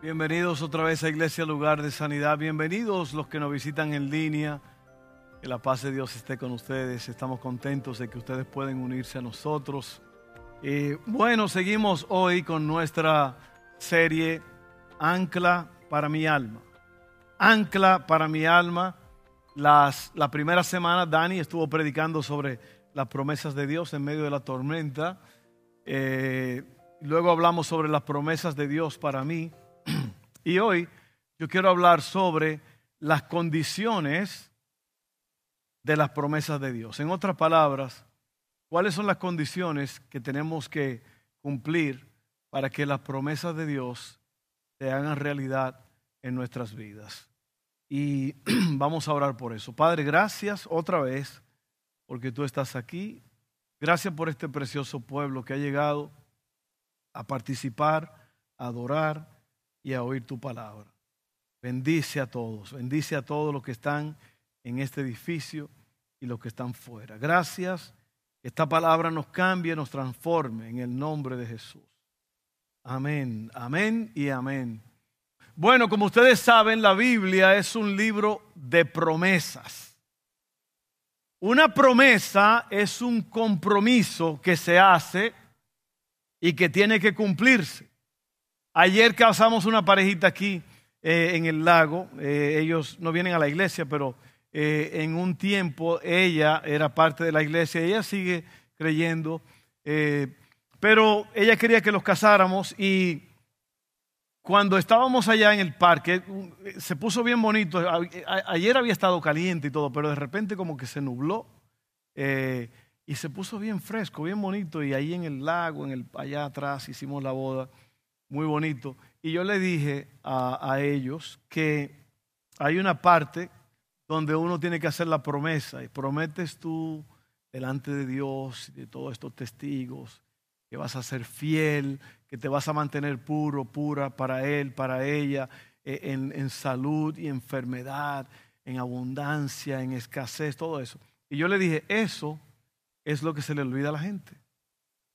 Bienvenidos otra vez a Iglesia Lugar de Sanidad. Bienvenidos los que nos visitan en línea. Que la paz de Dios esté con ustedes. Estamos contentos de que ustedes pueden unirse a nosotros. Eh, bueno, seguimos hoy con nuestra serie Ancla para mi alma. Ancla para mi alma. La primera semana Dani estuvo predicando sobre las promesas de Dios en medio de la tormenta. Eh, luego hablamos sobre las promesas de Dios para mí. Y hoy yo quiero hablar sobre las condiciones de las promesas de Dios. En otras palabras, ¿cuáles son las condiciones que tenemos que cumplir para que las promesas de Dios se hagan realidad en nuestras vidas? Y vamos a orar por eso. Padre, gracias otra vez porque tú estás aquí. Gracias por este precioso pueblo que ha llegado a participar, a adorar y a oír tu palabra. Bendice a todos, bendice a todos los que están en este edificio y los que están fuera. Gracias. Esta palabra nos cambie, nos transforme en el nombre de Jesús. Amén, amén y amén. Bueno, como ustedes saben, la Biblia es un libro de promesas. Una promesa es un compromiso que se hace y que tiene que cumplirse. Ayer casamos una parejita aquí eh, en el lago. Eh, ellos no vienen a la iglesia, pero eh, en un tiempo ella era parte de la iglesia. Ella sigue creyendo. pero ella quería que los casáramos y cuando estábamos allá en el parque, se puso bien bonito. Ayer había estado caliente y todo, pero de repente como que se nubló y se puso bien fresco, bien bonito. Y ahí en el lago, en el, allá atrás, hicimos la boda muy bonito. Y yo le dije a, ellos que hay una parte donde uno tiene que hacer la promesa y prometes tú delante de Dios y de todos estos testigos que vas a ser fiel, que te vas a mantener puro, pura para Él, para ella, e, en, en salud y enfermedad, en abundancia, en escasez, todo eso. Y yo le dije, eso es lo que se le olvida a la gente.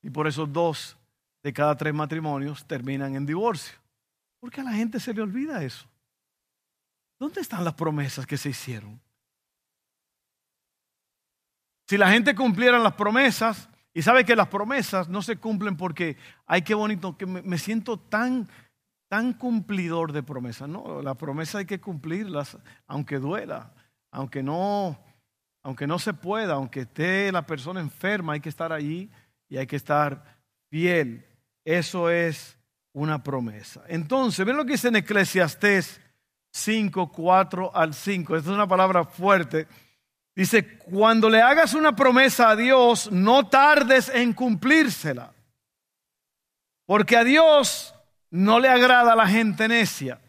Y por eso dos de cada tres matrimonios terminan en divorcio. Porque a la gente se le olvida eso. ¿Dónde están las promesas que se hicieron? Si la gente cumpliera las promesas, y sabe que las promesas no se cumplen porque, ay, qué bonito, que me, siento tan, tan cumplidor de promesas. No, la promesa hay que cumplirlas, aunque duela, aunque no, aunque no se pueda, aunque esté la persona enferma, hay que estar allí y hay que estar fiel. Eso es una promesa. Entonces, ven lo que dice en Eclesiastés 5, 4 al 5. Esta es una palabra fuerte. Dice, cuando le hagas una promesa a Dios, no tardes en cumplírsela. Porque a Dios no le agrada la gente necia.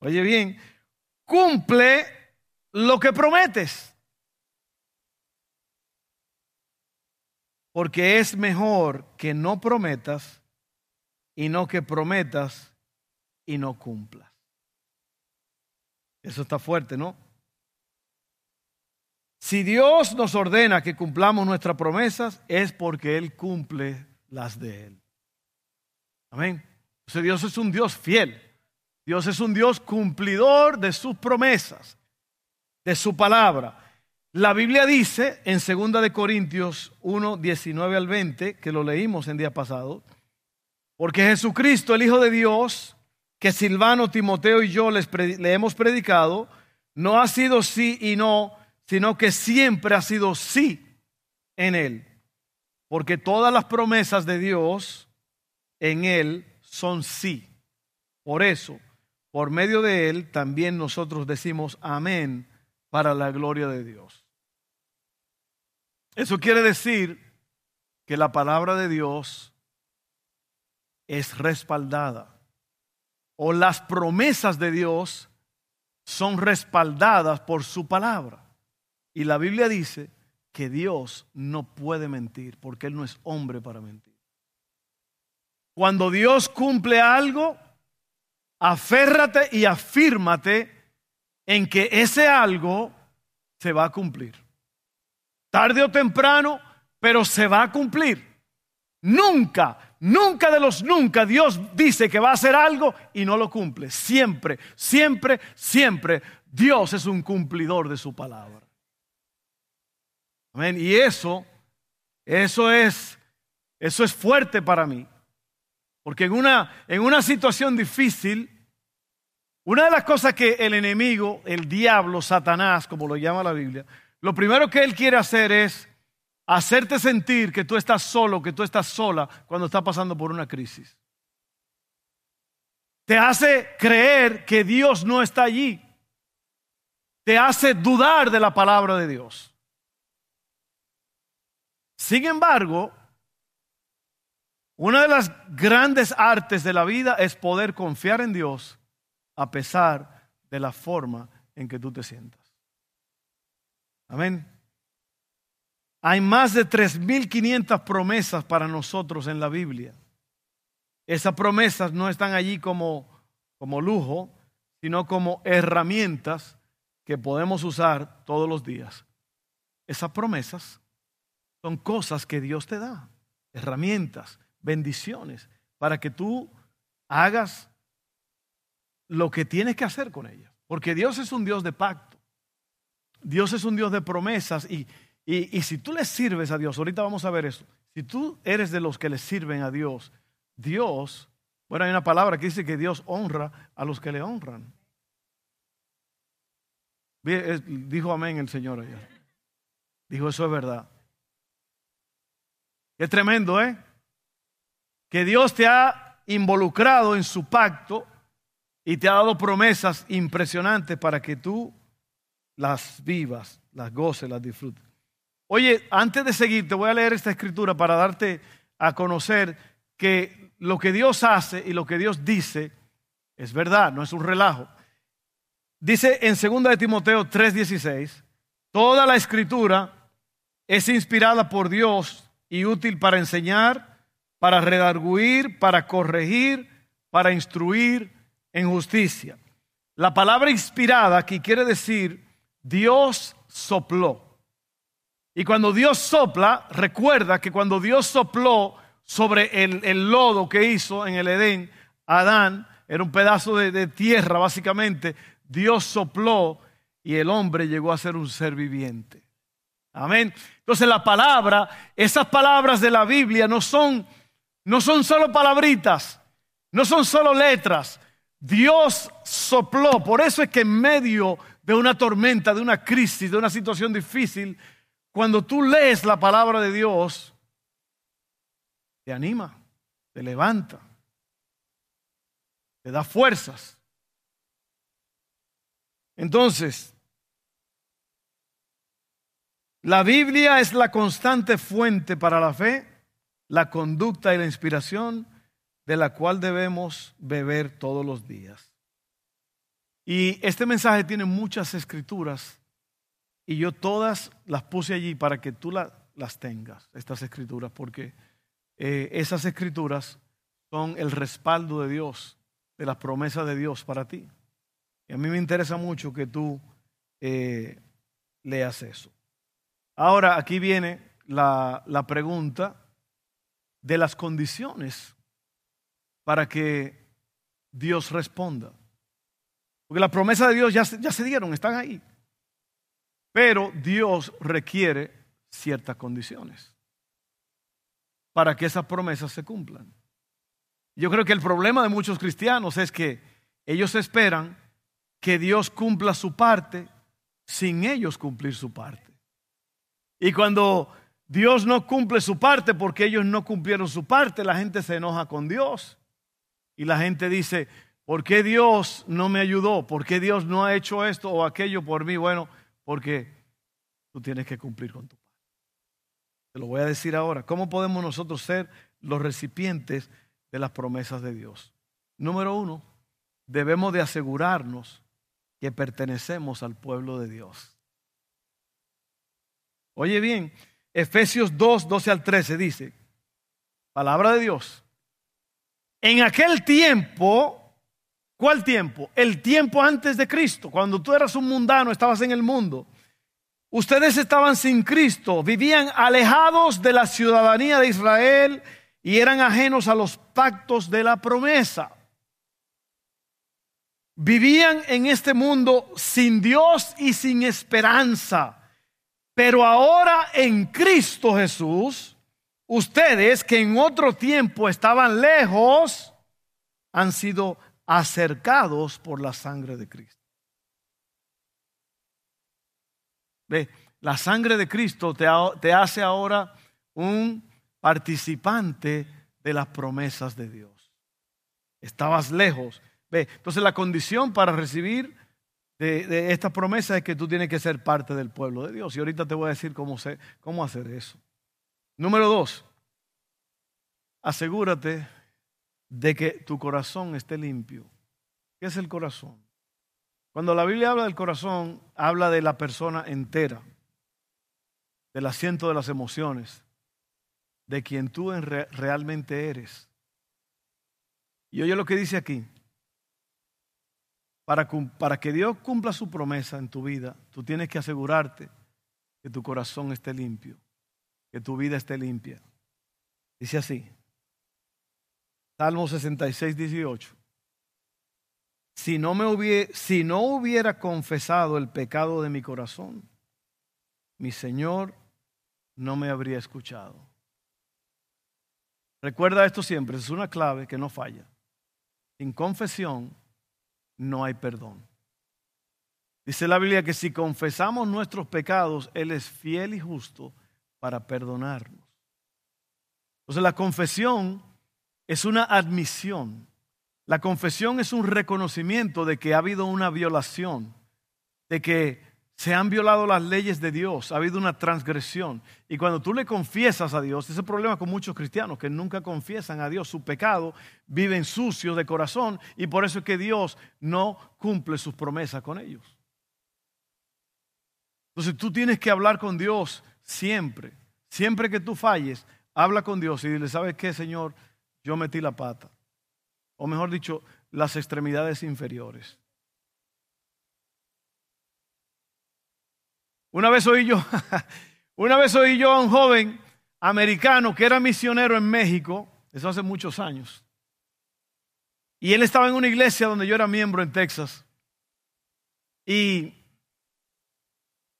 Oye bien, cumple lo que prometes. Porque es mejor que no prometas y no que prometas y no cumplas. Eso está fuerte, ¿no? Si Dios nos ordena que cumplamos nuestras promesas, es porque Él cumple las de Él. Amén. Entonces Dios es un Dios fiel. Dios es un Dios cumplidor de sus promesas, de su palabra. La Biblia dice en 2 de Corintios 1, 19 al 20, que lo leímos en día pasado, porque Jesucristo, el Hijo de Dios, que Silvano, Timoteo y yo les le hemos predicado, no ha sido sí y no, sino que siempre ha sido sí en Él. Porque todas las promesas de Dios en Él son sí. Por eso, por medio de Él, también nosotros decimos amén para la gloria de Dios. Eso quiere decir que la palabra de Dios es respaldada o las promesas de Dios son respaldadas por su palabra. Y la Biblia dice que Dios no puede mentir porque Él no es hombre para mentir. Cuando Dios cumple algo, aférrate y afírmate en que ese algo se va a cumplir tarde o temprano, pero se va a cumplir. Nunca, nunca de los nunca Dios dice que va a hacer algo y no lo cumple. Siempre, siempre, siempre Dios es un cumplidor de su palabra. Amén. Y eso, eso es, eso es fuerte para mí. Porque en una, en una situación difícil, una de las cosas que el enemigo, el diablo, Satanás, como lo llama la Biblia, lo primero que él quiere hacer es hacerte sentir que tú estás solo, que tú estás sola cuando estás pasando por una crisis. Te hace creer que Dios no está allí. Te hace dudar de la palabra de Dios. Sin embargo, una de las grandes artes de la vida es poder confiar en Dios a pesar de la forma en que tú te sientas. Amén. Hay más de 3.500 promesas para nosotros en la Biblia. Esas promesas no están allí como, como lujo, sino como herramientas que podemos usar todos los días. Esas promesas son cosas que Dios te da, herramientas, bendiciones, para que tú hagas lo que tienes que hacer con ellas. Porque Dios es un Dios de pacto. Dios es un Dios de promesas y, y, si tú le sirves a Dios, ahorita vamos a ver eso, si tú eres de los que le sirven a Dios, Dios, bueno, hay una palabra que dice que Dios honra a los que le honran. Dijo amén el Señor ayer. Dijo, eso es verdad. Es tremendo, ¿eh? Que Dios te ha involucrado en su pacto y te ha dado promesas impresionantes para que tú las vivas, las goces, las disfrutes. Oye, antes de seguir, te voy a leer esta escritura para darte a conocer que lo que Dios hace y lo que Dios dice es verdad, no es un relajo. Dice en 2 de Timoteo 3:16, toda la escritura es inspirada por Dios y útil para enseñar, para redarguir, para corregir, para instruir en justicia. La palabra inspirada aquí quiere decir Dios sopló. Y cuando Dios sopla, recuerda que cuando Dios sopló sobre el, lodo que hizo en el Edén, Adán, era un pedazo de, de tierra básicamente, Dios sopló y el hombre llegó a ser un ser viviente. Amén. Entonces la palabra, esas palabras de la Biblia no son, no son solo palabritas, no son solo letras. Dios sopló. Por eso es que en medio de una tormenta, de una crisis, de una situación difícil, cuando tú lees la palabra de Dios, te anima, te levanta, te da fuerzas. Entonces, la Biblia es la constante fuente para la fe, la conducta y la inspiración de la cual debemos beber todos los días. Y este mensaje tiene muchas escrituras y yo todas las puse allí para que tú las tengas, estas escrituras, porque eh, esas escrituras son el respaldo de Dios, de las promesas de Dios para ti. Y a mí me interesa mucho que tú eh, leas eso. Ahora, aquí viene la, pregunta de las condiciones para que Dios responda. Porque las promesas de Dios ya, se dieron, están ahí. Pero Dios requiere ciertas condiciones para que esas promesas se cumplan. Yo creo que el problema de muchos cristianos es que ellos esperan que Dios cumpla su parte sin ellos cumplir su parte. Y cuando Dios no cumple su parte porque ellos no cumplieron su parte, la gente se enoja con Dios. Y la gente dice, ¿por qué Dios no me ayudó? ¿Por qué Dios no ha hecho esto o aquello por mí? Bueno, porque tú tienes que cumplir con tu parte. Te lo voy a decir ahora. ¿Cómo podemos nosotros ser los recipientes de las promesas de Dios? Número uno, debemos de asegurarnos que pertenecemos al pueblo de Dios. Oye bien, Efesios 2, 12 al 13 dice, palabra de Dios, en aquel tiempo ¿Cuál tiempo? El tiempo antes de Cristo, cuando tú eras un mundano, estabas en el mundo. Ustedes estaban sin Cristo, vivían alejados de la ciudadanía de Israel y eran ajenos a los pactos de la promesa. Vivían en este mundo sin Dios y sin esperanza. Pero ahora en Cristo Jesús, ustedes que en otro tiempo estaban lejos, han sido acercados por la sangre de Cristo. Ve, la sangre de Cristo te, te hace ahora un participante de las promesas de Dios. Estabas lejos. Ve, entonces la condición para recibir de, esta promesa es que tú tienes que ser parte del pueblo de Dios. Y ahorita te voy a decir cómo, cómo hacer eso. Número dos, asegúrate de que tu corazón esté limpio. ¿Qué es el corazón? Cuando la Biblia habla del corazón, habla de la persona entera, del asiento de las emociones, de quien tú realmente eres. Y oye lo que dice aquí. Para, para que Dios cumpla su promesa en tu vida, tú tienes que asegurarte que tu corazón esté limpio, que tu vida esté limpia. Dice así. Salmo 66, 18. Si no, me hubiera, si no hubiera confesado el pecado de mi corazón, mi Señor no me habría escuchado. Recuerda esto siempre, es una clave que no falla. Sin confesión no hay perdón. Dice la Biblia que si confesamos nuestros pecados, Él es fiel y justo para perdonarnos. Entonces la confesión es una admisión. La confesión es un reconocimiento de que ha habido una violación, de que se han violado las leyes de Dios, ha habido una transgresión. Y cuando tú le confiesas a Dios, ese problema con muchos cristianos que nunca confiesan a Dios su pecado, viven sucios de corazón y por eso es que Dios no cumple sus promesas con ellos. Entonces tú tienes que hablar con Dios siempre. Siempre que tú falles, habla con Dios y dile, ¿sabes qué, Señor? Yo metí la pata. O mejor dicho, las extremidades inferiores. Una vez oí yo, una vez oí yo a un joven americano que era misionero en México, eso hace muchos años. Y él estaba en una iglesia donde yo era miembro en Texas. Y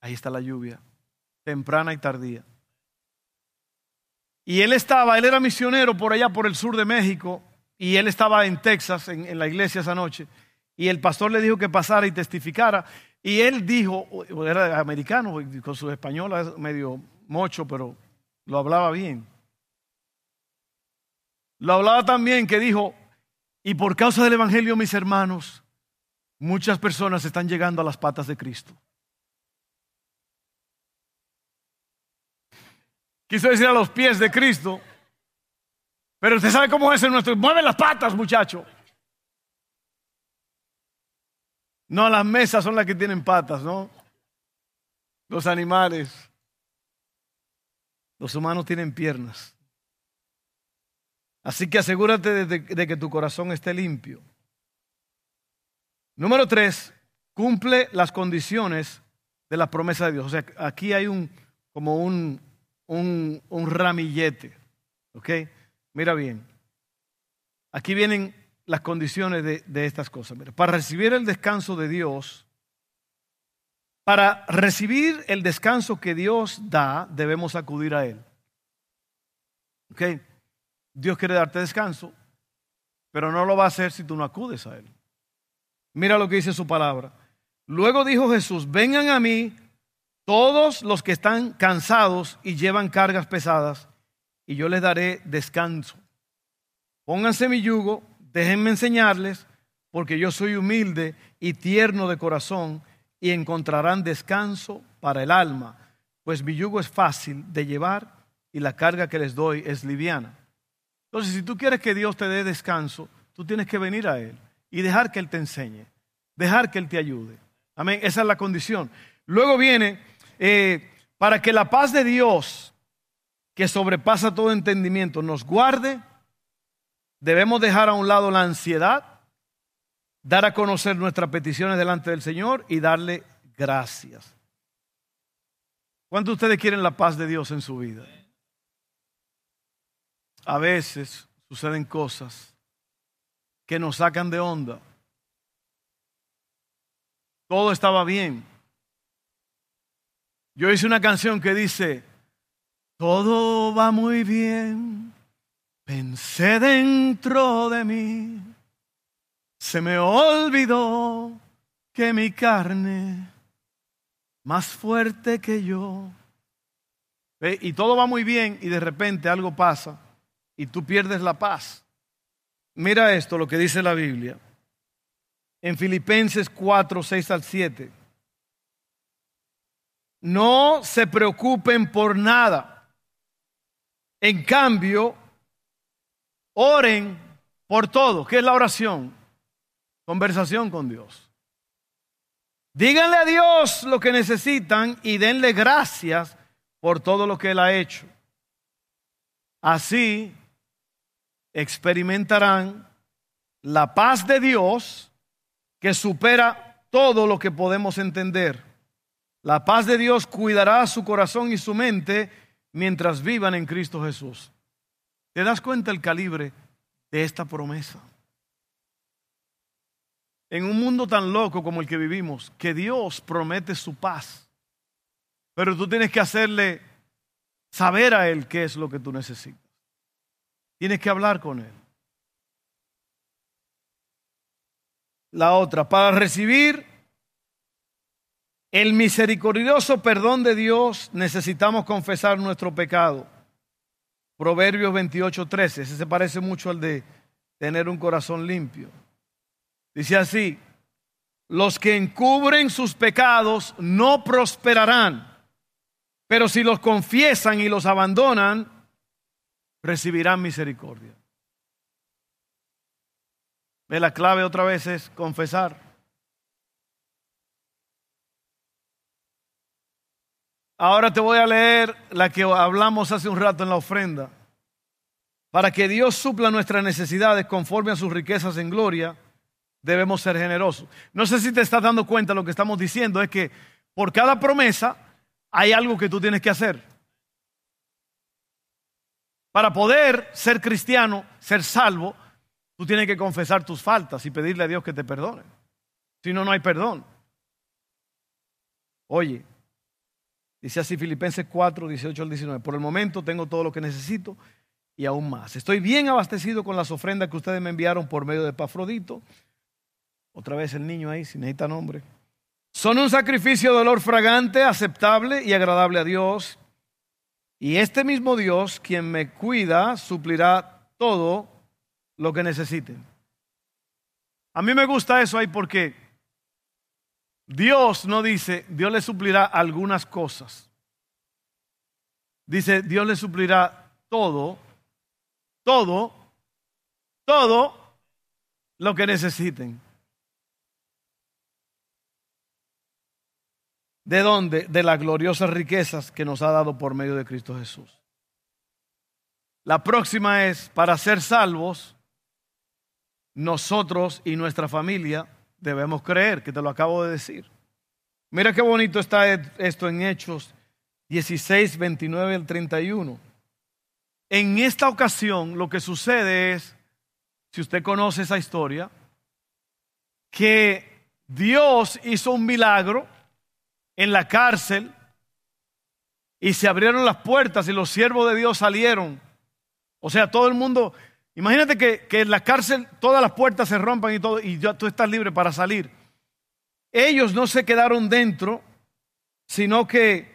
ahí está la lluvia, temprana y tardía. Y él estaba, él era misionero por allá por el sur de México, y él estaba en Texas, en, la iglesia esa noche. Y el pastor le dijo que pasara y testificara. Y él dijo, era americano, con su español medio mocho, pero lo hablaba bien. Lo hablaba también que dijo, y por causa del Evangelio, mis hermanos, muchas personas están llegando a las patas de Cristo. Quiso decir a los pies de Cristo, pero usted sabe cómo es en nuestro... Mueve las patas, muchacho. No, las mesas son las que tienen patas, ¿no? Los animales. Los humanos tienen piernas. Así que asegúrate de, que tu corazón esté limpio. Número tres, cumple las condiciones de la promesa de Dios. O sea, aquí hay un, como un, un, ramillete. ¿Ok? Mira bien. Aquí vienen las condiciones de, estas cosas. para recibir el descanso de Dios, para recibir el descanso que Dios da, debemos acudir a Él. ¿Ok? Dios quiere darte descanso, pero no lo va a hacer si tú no acudes a Él. Mira lo que dice su palabra. Luego dijo Jesús, vengan a mí todos los que están cansados y llevan cargas pesadas, y yo les daré descanso. Pónganse mi yugo déjenme enseñarles, porque yo soy humilde y tierno de corazón, y encontrarán descanso para el alma, pues mi yugo es fácil de llevar y la carga que les doy es liviana. Entonces, si tú quieres que Dios te dé descanso, tú tienes que venir a Él y dejar que Él te enseñe, dejar que Él te ayude. Amén, esa es la condición. Luego viene, eh, para que la paz de Dios, que sobrepasa todo entendimiento, nos guarde Debemos dejar a un lado la ansiedad, dar a conocer nuestras peticiones delante del Señor y darle gracias. ¿Cuántos de ustedes quieren la paz de Dios en su vida? a veces suceden cosas que nos sacan de onda. Todo estaba bien. Yo hice una canción que dice, todo va muy bien, pensé dentro de mí, se me olvidó que mi carne, más fuerte que yo, y todo va muy bien y de repente algo pasa y tú pierdes la paz. Mira esto, lo que dice la Biblia. En Filipenses 4, 6 al 7. No se preocupen por nada. En cambio, oren por todo. ¿Qué es la oración? Conversación con Dios. Díganle a Dios lo que necesitan y denle gracias por todo lo que Él ha hecho. Así experimentarán la paz de Dios que supera todo lo que podemos entender. La paz de Dios cuidará su corazón y su mente mientras vivan en Cristo Jesús. ¿Te das cuenta el calibre de esta promesa? En un mundo tan loco como el que vivimos, que Dios promete su paz. Pero tú tienes que hacerle saber a Él qué es lo que tú necesitas. Tienes que hablar con Él. La otra, para recibir el misericordioso perdón de Dios necesitamos confesar nuestro pecado. Proverbios 28, 13. Ese se parece mucho al de tener un corazón limpio. Dice así, los que encubren sus pecados no prosperarán pero si los confiesan y los abandonan, recibirán misericordia. ¿Ve? La clave otra vez es confesar. Ahora te voy a leer la que hablamos hace un rato en la ofrenda. Para que Dios supla nuestras necesidades conforme a sus riquezas en gloria, debemos ser generosos. No sé si te estás dando cuenta, lo que estamos diciendo es que por cada promesa hay algo que tú tienes que hacer. Para poder ser cristiano, ser salvo, tú tienes que confesar tus faltas y pedirle a Dios que te perdone. Si no, no hay perdón. Oye, dice así Filipenses 4, 18 al 19. Por el momento tengo todo lo que necesito y aún más. Estoy bien abastecido con las ofrendas que ustedes me enviaron por medio de Pafrodito. Otra vez el niño ahí, si necesita nombre. Son un sacrificio de olor fragante, aceptable y agradable a Dios. Y este mismo Dios, quien me cuida, suplirá todo lo que necesiten. A mí me gusta eso ahí porque Dios no dice, Dios le suplirá algunas cosas. Dice, Dios le suplirá todo, todo, todo lo que necesiten. ¿De dónde? De las gloriosas riquezas que nos ha dado por medio de Cristo Jesús. La próxima es, para ser salvos, nosotros y nuestra familia debemos creer, que te lo acabo de decir. Mira qué bonito está esto en Hechos 16, 29 al 31. En esta ocasión lo que sucede es, si usted conoce esa historia, que Dios hizo un milagro en la cárcel y se abrieron las puertas y los siervos de Dios salieron. O sea, todo el mundo, imagínate que, en la cárcel todas las puertas se rompan y todo, y ya tú estás libre para salir. Ellos no se quedaron dentro, sino que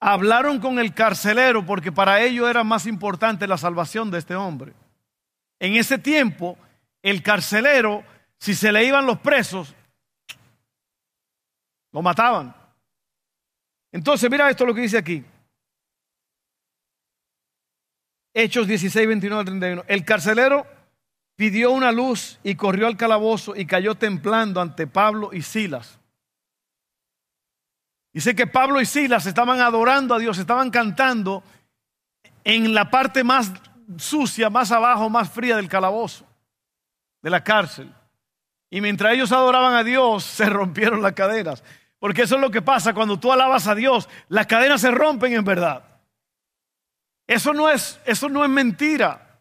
hablaron con el carcelero porque para ellos era más importante la salvación de este hombre. En ese tiempo, el carcelero, si se le iban los presos, lo mataban. Entonces, mira esto lo que dice aquí. Hechos 16, 29 al 31. El carcelero pidió una luz y corrió al calabozo y cayó templando ante Pablo y Silas. Dice que Pablo y Silas estaban adorando a Dios, estaban cantando en la parte más sucia, más abajo, más fría del calabozo, de la cárcel. Y mientras ellos adoraban a Dios, se rompieron las cadenas. Porque eso es lo que pasa cuando tú alabas a Dios. Las cadenas se rompen en verdad. Eso no es, eso no es mentira.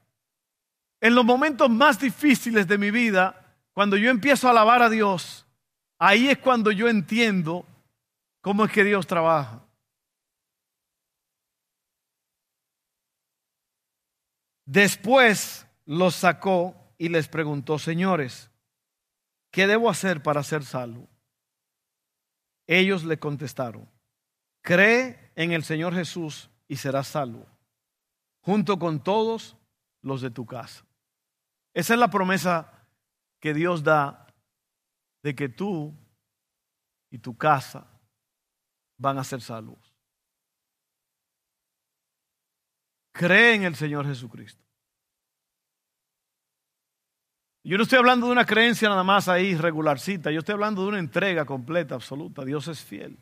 En los momentos más difíciles de mi vida, cuando yo empiezo a alabar a Dios, ahí es cuando yo entiendo cómo es que Dios trabaja. Después los sacó y les preguntó, señores, ¿qué debo hacer para ser salvo? Ellos le contestaron, cree en el Señor Jesús y serás salvo, junto con todos los de tu casa. Esa es la promesa que Dios da de que tú y tu casa van a ser salvos. Cree en el Señor Jesucristo. Yo no estoy hablando de una creencia nada más ahí regularcita, yo estoy hablando de una entrega completa, absoluta. Dios es fiel.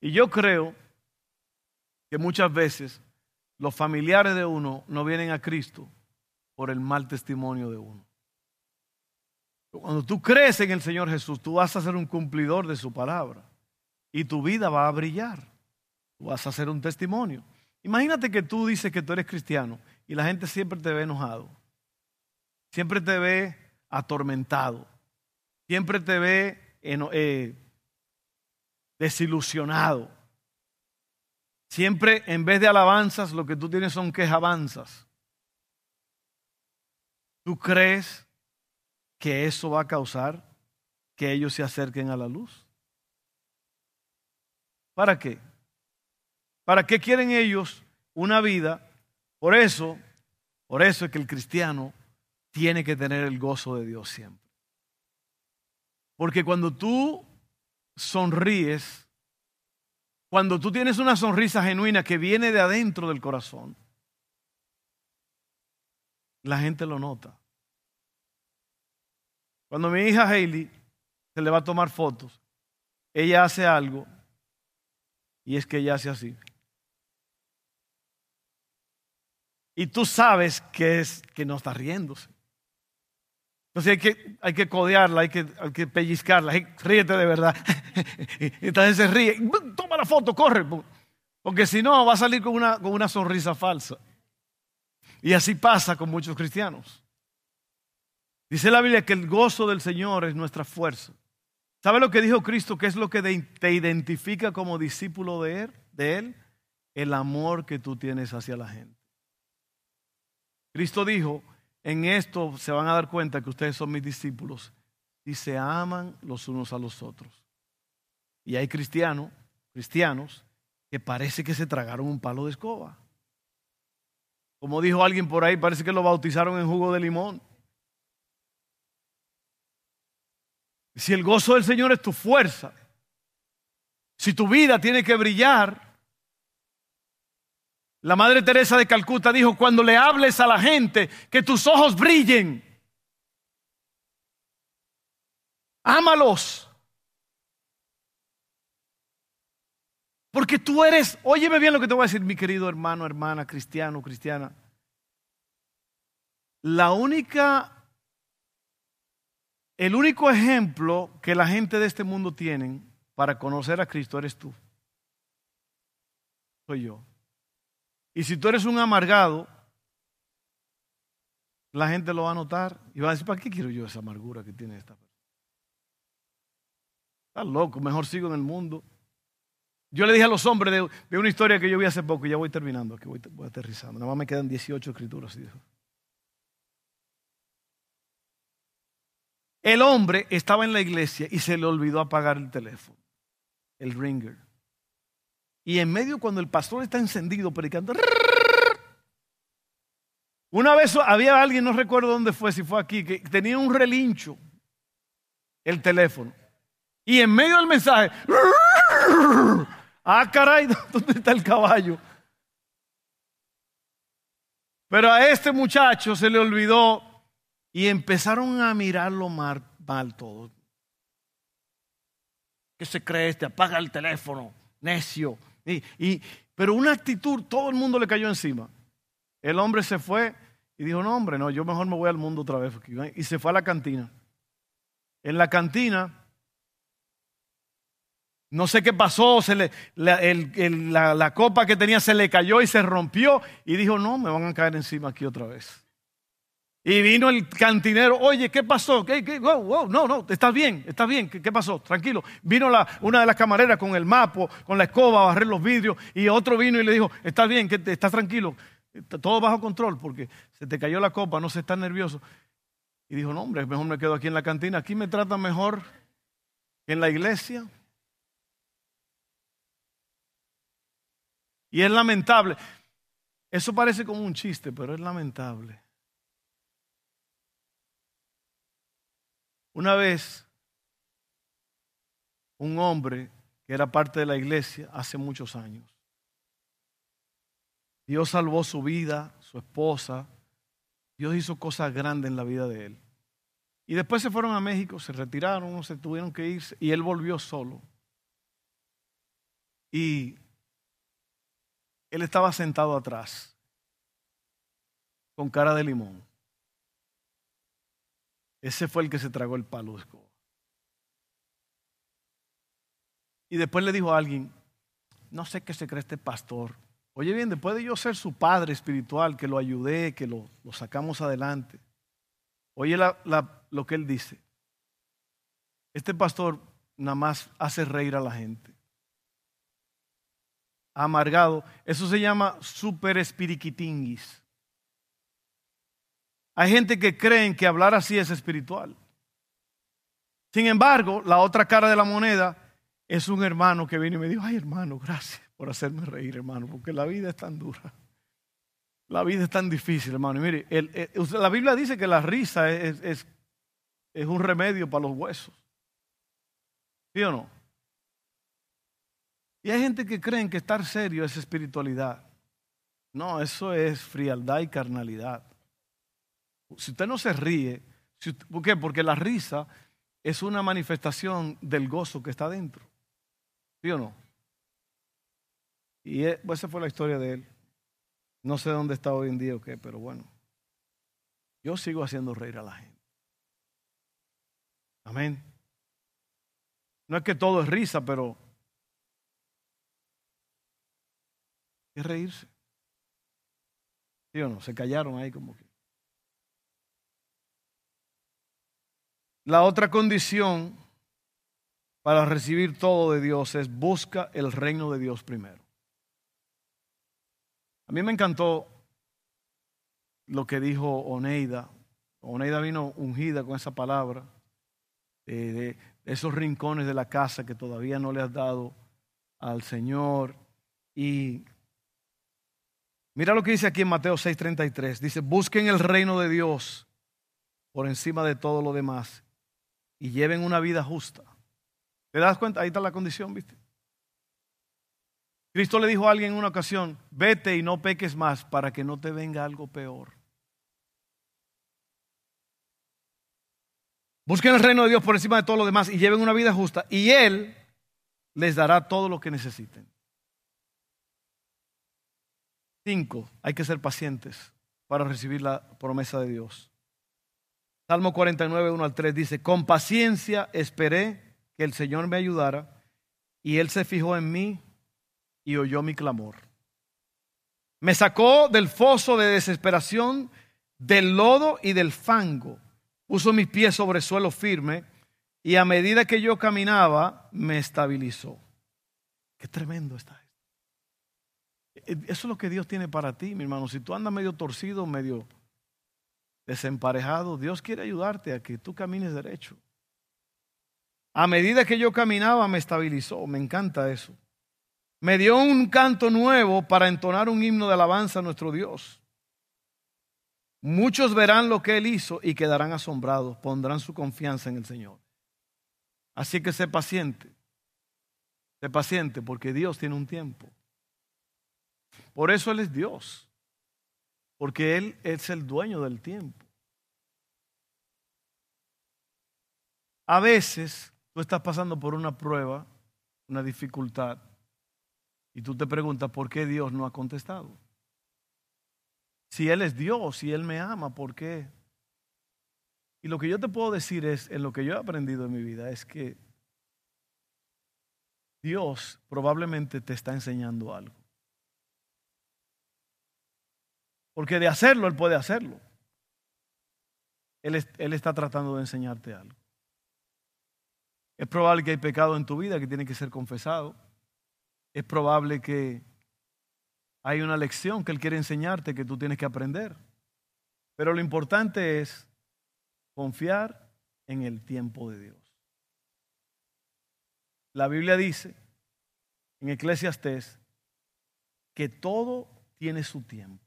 Y yo creo que muchas veces los familiares de uno no vienen a Cristo por el mal testimonio de uno. Cuando tú crees en el Señor Jesús, tú vas a ser un cumplidor de su palabra y tu vida va a brillar. Tú vas a ser un testimonio. Imagínate que tú dices que tú eres cristiano y la gente siempre te ve enojado, siempre te ve atormentado, siempre te ve eh, desilusionado. Siempre en vez de alabanzas lo que tú tienes son quejabanzas. ¿Tú crees que eso va a causar que ellos se acerquen a la luz? ¿Para qué? ¿Para qué quieren ellos una vida? Por eso, por eso es que el cristiano tiene que tener el gozo de Dios siempre. Porque cuando tú sonríes, cuando tú tienes una sonrisa genuina que viene de adentro del corazón, la gente lo nota. Cuando mi hija Hailey se le va a tomar fotos, ella hace algo y es que ella hace así. Y tú sabes que es que no está riéndose. Entonces hay que, hay que codearla, hay que, hay que pellizcarla, ríete de verdad. Entonces se ríe, toma la foto, corre, porque si no va a salir con una, con una sonrisa falsa. Y así pasa con muchos cristianos. Dice la Biblia que el gozo del Señor es nuestra fuerza. ¿Sabe lo que dijo Cristo? ¿Qué es lo que te identifica como discípulo de él, de él? El amor que tú tienes hacia la gente. Cristo dijo, en esto se van a dar cuenta que ustedes son mis discípulos y se aman los unos a los otros. Y hay cristianos, cristianos, que parece que se tragaron un palo de escoba. Como dijo alguien por ahí, parece que lo bautizaron en jugo de limón. Si el gozo del Señor es tu fuerza, si tu vida tiene que brillar, la Madre Teresa de Calcuta dijo, cuando le hables a la gente, que tus ojos brillen. Ámalos. Porque tú eres, óyeme bien lo que te voy a decir, mi querido hermano, hermana, cristiano, cristiana. La única el único ejemplo que la gente de este mundo tiene para conocer a Cristo eres tú. Soy yo. Y si tú eres un amargado, la gente lo va a notar y va a decir, ¿para qué quiero yo esa amargura que tiene esta persona? Está loco, mejor sigo en el mundo. Yo le dije a los hombres de, una historia que yo vi hace poco, y ya voy terminando, que voy, voy aterrizando. Nada más me quedan 18 escrituras. El hombre estaba en la iglesia y se le olvidó apagar el teléfono, el ringer. Y en medio cuando el pastor está encendido predicando, una vez había alguien, no recuerdo dónde fue, si fue aquí, que tenía un relincho el teléfono. Y en medio del mensaje, ah, caray, ¿dónde está el caballo? Pero a este muchacho se le olvidó y empezaron a mirarlo mal, todo. ¿Qué se cree este? Apaga el teléfono, necio. Y, pero una actitud, todo el mundo le cayó encima. El hombre se fue y dijo, no hombre, no, yo mejor me voy al mundo otra vez. Y se fue a la cantina. En la cantina No sé qué pasó, se le, la, la, copa que tenía se le cayó y se rompió y dijo, no, me van a caer encima aquí otra vez. Y vino el cantinero, oye, ¿qué pasó? ¿Qué, no, no, estás bien, estás bien, ¿qué, pasó? Tranquilo. Vino una de las camareras con el mapo, con la escoba a barrer los vidrios y otro vino y le dijo, estás bien, estás tranquilo, todo bajo control porque se te cayó la copa, no se está nervioso. Y dijo, no, hombre, mejor me quedo aquí en la cantina, aquí me tratan mejor que en la iglesia. Y es lamentable. Eso parece como un chiste, pero es lamentable. Una vez, un hombre que era parte de la iglesia hace muchos años, Dios salvó su vida, su esposa, Dios hizo cosas grandes en la vida de él. Y después se fueron a México, se retiraron, se tuvieron que irse y él volvió solo. Y él estaba sentado atrás, con cara de limón. Ese fue el que se tragó el palo. Y después le dijo a alguien, no sé qué se cree este pastor. Oye bien, después de yo ser su padre espiritual, que lo ayudé, que lo, sacamos adelante. Oye lo que él dice. Este pastor nada más hace reír a la gente. Amargado. Eso se llama super espiriquitinguis. Hay gente que creen que hablar así es espiritual. Sin embargo, la otra cara de la moneda es un hermano que viene y me dijo, ay hermano, gracias por hacerme reír, hermano, porque la vida es tan dura. La vida es tan difícil, hermano. Y mire, la Biblia dice que la risa es, es, es un remedio para los huesos. ¿Sí o no? Y hay gente que creen que estar serio es espiritualidad. No, eso es frialdad y carnalidad. Si usted no se ríe, ¿por qué? Porque la risa es una manifestación del gozo que está dentro. ¿Sí o no? Y e, pues, esa fue la historia de él. No sé dónde está hoy en día o qué, pero bueno. Yo sigo haciendo reír a la gente. Amén. No es que todo es risa, pero es reírse. ¿Sí o no? Se callaron ahí como que. La otra condición para recibir todo de Dios es busca el reino de Dios primero. A mí me encantó lo que dijo Oneida. Oneida vino ungida con esa palabra de esos rincones de la casa que todavía no le has dado al Señor. Y mira lo que dice aquí en Mateo 6:33. Dice, busquen el reino de Dios por encima de todo lo demás y lleven una vida justa. ¿Te das cuenta? Ahí está la condición, ¿viste? Cristo le dijo a alguien en una ocasión, vete y no peques más para que no te venga algo peor. Busquen el reino de Dios por encima de todo lo demás y lleven una vida justa y Él les dará todo lo que necesiten. Cinco, hay que ser pacientes para recibir la promesa de Dios. Salmo 49, 1 al 3 dice, con paciencia esperé que el Señor me ayudara y Él se fijó en mí y oyó mi clamor. Me sacó del foso de desesperación, del lodo y del fango. Puso mis pies sobre suelo firme y a medida que yo caminaba me estabilizó. Qué tremendo está esto. Eso es lo que Dios tiene para ti, mi hermano. Si tú andas medio torcido, medio desemparejado, Dios quiere ayudarte a que tú camines derecho. A medida que yo caminaba me estabilizó, me encanta eso. Me dio un canto nuevo para entonar un himno de alabanza a nuestro Dios. Muchos verán lo que Él hizo y quedarán asombrados, pondrán su confianza en el Señor. Así que sé paciente, sé paciente porque Dios tiene un tiempo. Por eso Él es Dios porque Él es el dueño del tiempo. A veces tú estás pasando por una prueba, una dificultad, y tú te preguntas por qué Dios no ha contestado. Si Él es Dios, si Él me ama, ¿por qué? Y lo que yo te puedo decir es, en lo que yo he aprendido en mi vida, es que Dios probablemente te está enseñando algo. Porque de hacerlo, Él puede hacerlo. Él, él está tratando de enseñarte algo. Es probable que hay pecado en tu vida que tiene que ser confesado. Es probable que hay una lección que Él quiere enseñarte que tú tienes que aprender. Pero lo importante es confiar en el tiempo de Dios. La Biblia dice en Eclesiastés que todo tiene su tiempo.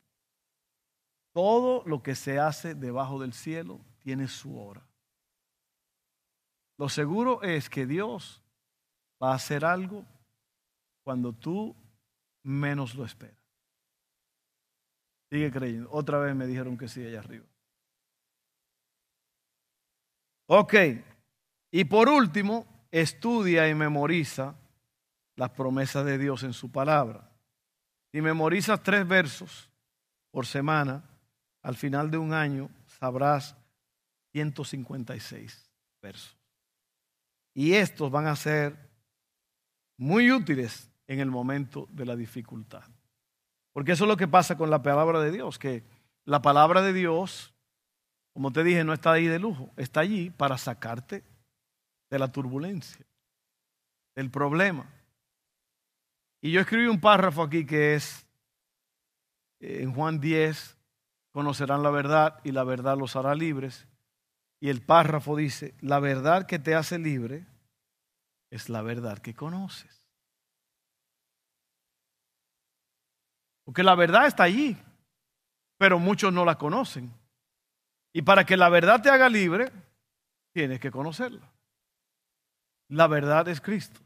Todo lo que se hace debajo del cielo tiene su hora. Lo seguro es que Dios va a hacer algo cuando tú menos lo esperas. Sigue creyendo. Otra vez me dijeron que sí allá arriba. Ok. Y por último, estudia y memoriza las promesas de Dios en su palabra. Si memorizas tres versos por semana, al final de un año sabrás 156 versos. Y estos van a ser muy útiles en el momento de la dificultad. Porque eso es lo que pasa con la palabra de Dios, que la palabra de Dios, como te dije, no está ahí de lujo, está allí para sacarte de la turbulencia, del problema. Y yo escribí un párrafo aquí que es eh, en Juan 10, conocerán la verdad y la verdad los hará libres. Y el párrafo dice, la verdad que te hace libre es la verdad que conoces. Porque la verdad está allí, pero muchos no la conocen. Y para que la verdad te haga libre, tienes que conocerla. La verdad es Cristo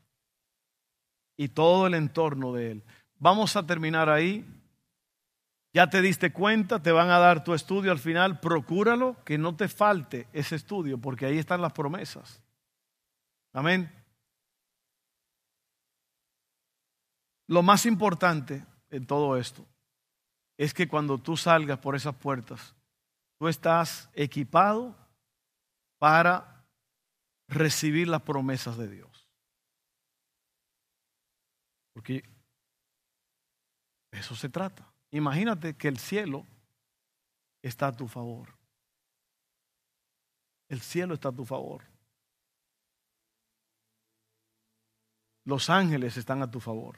y todo el entorno de Él. Vamos a terminar ahí. Ya te diste cuenta, te van a dar tu estudio al final, procúralo, que no te falte ese estudio, porque ahí están las promesas. Amén. Lo más importante en todo esto es que cuando tú salgas por esas puertas, tú estás equipado para recibir las promesas de Dios. Porque eso se trata. Imagínate que el cielo está a tu favor. El cielo está a tu favor. Los ángeles están a tu favor.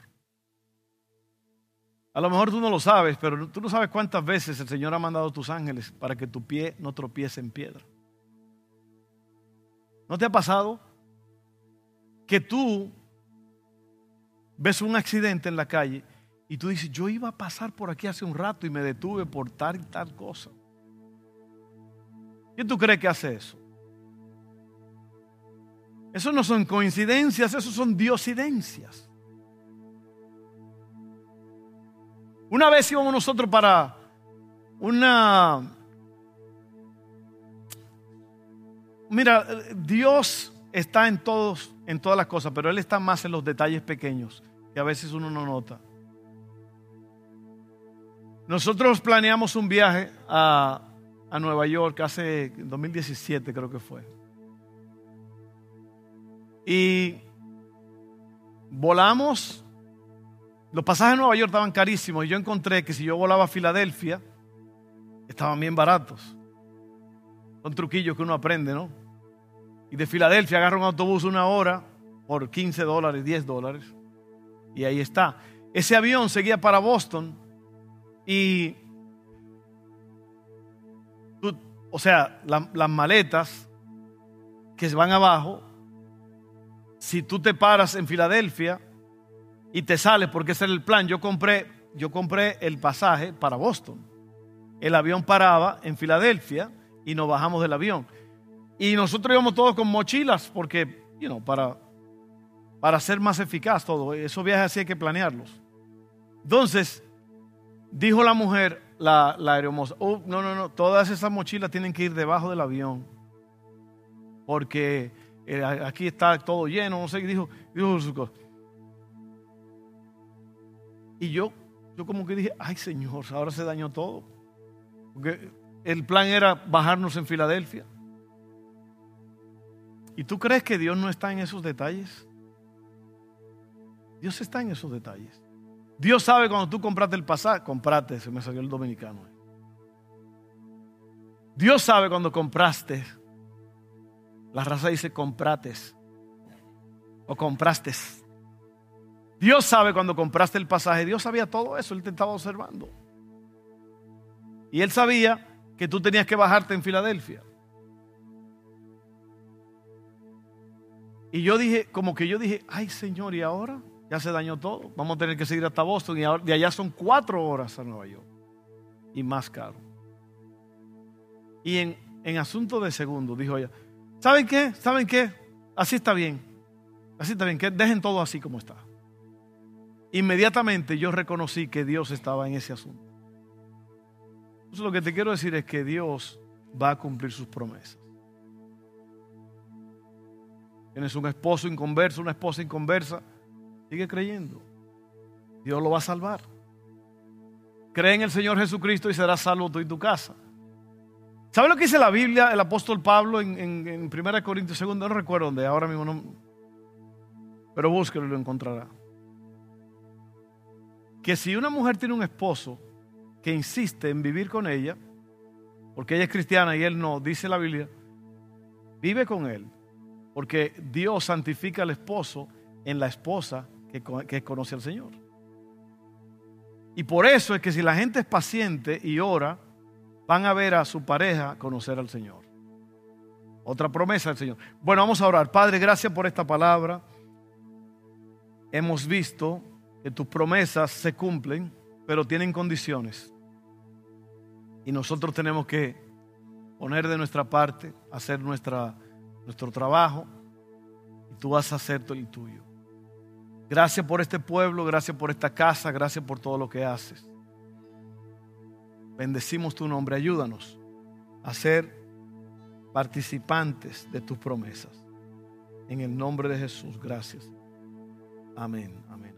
A lo mejor tú no lo sabes, pero tú no sabes cuántas veces el Señor ha mandado a tus ángeles para que tu pie no tropiece en piedra. ¿No te ha pasado que tú ves un accidente en la calle y tú dices, yo iba a pasar por aquí hace un rato y me detuve por tal y tal cosa. ¿Quién tú crees que hace eso? Eso no son coincidencias, eso son diosidencias. Una vez íbamos nosotros para una... Mira, Dios está en todos, en todas las cosas, pero Él está más en los detalles pequeños que a veces uno no nota. Nosotros planeamos un viaje a, Nueva York hace 2017 creo que fue. Y volamos. Los pasajes a Nueva York estaban carísimos y yo encontré que si yo volaba a Filadelfia, estaban bien baratos. Son truquillos que uno aprende, ¿no? Y de Filadelfia agarro un autobús una hora por 15 dólares, 10 dólares. Y ahí está. Ese avión seguía para Boston y, o sea, las maletas que van abajo, si tú te paras en Filadelfia y te sales, porque ese era el plan, yo compré, yo compré el pasaje para Boston. El avión paraba en Filadelfia y nos bajamos del avión. Y nosotros íbamos todos con mochilas porque, you know, para, para ser más eficaz todo. Esos viajes así hay que planearlos. Entonces, Dijo la mujer, la, la oh, no, no, no, todas esas mochilas tienen que ir debajo del avión. Porque eh, aquí está todo lleno, no sé dijo. dijo y yo, yo como que dije, ay Señor, ahora se dañó todo. Porque el plan era bajarnos en Filadelfia. ¿Y tú crees que Dios no está en esos detalles? Dios está en esos detalles. Dios sabe cuando tú compraste el pasaje, compraste, se me salió el dominicano. Dios sabe cuando compraste. La raza dice comprates o compraste. Dios sabe cuando compraste el pasaje. Dios sabía todo eso. Él te estaba observando. Y él sabía que tú tenías que bajarte en Filadelfia. Y yo dije, como que yo dije, ay Señor, ¿y ahora? Ya se dañó todo. Vamos a tener que seguir hasta Boston y de allá son cuatro horas a Nueva York. Y más caro. Y en, en asunto de segundo, dijo ella, ¿saben qué? ¿Saben qué? Así está bien. Así está bien, que dejen todo así como está. Inmediatamente yo reconocí que Dios estaba en ese asunto. Entonces lo que te quiero decir es que Dios va a cumplir sus promesas. Tienes un esposo inconverso, una esposa inconversa, sigue creyendo. Dios lo va a salvar. Cree en el Señor Jesucristo y serás salvo tú y tu casa. ¿Sabe lo que dice la Biblia, el apóstol Pablo en, en, 1 Corintios 2? No recuerdo dónde, ahora mismo no. Pero búsquelo y lo encontrará. Que si una mujer tiene un esposo que insiste en vivir con ella, porque ella es cristiana y él no, dice la Biblia, vive con él, porque Dios santifica al esposo en la esposa que, conoce al Señor. Y por eso es que si la gente es paciente y ora, van a ver a su pareja conocer al Señor. Otra promesa del Señor. Bueno, vamos a orar. Padre, gracias por esta palabra. Hemos visto que tus promesas se cumplen, pero tienen condiciones. Y nosotros tenemos que poner de nuestra parte, hacer nuestra, nuestro trabajo, y tú vas a hacer el tuyo. Gracias por este pueblo, gracias por esta casa, gracias por todo lo que haces. Bendecimos tu nombre, ayúdanos a ser participantes de tus promesas. En el nombre de Jesús, gracias. Amén, amén.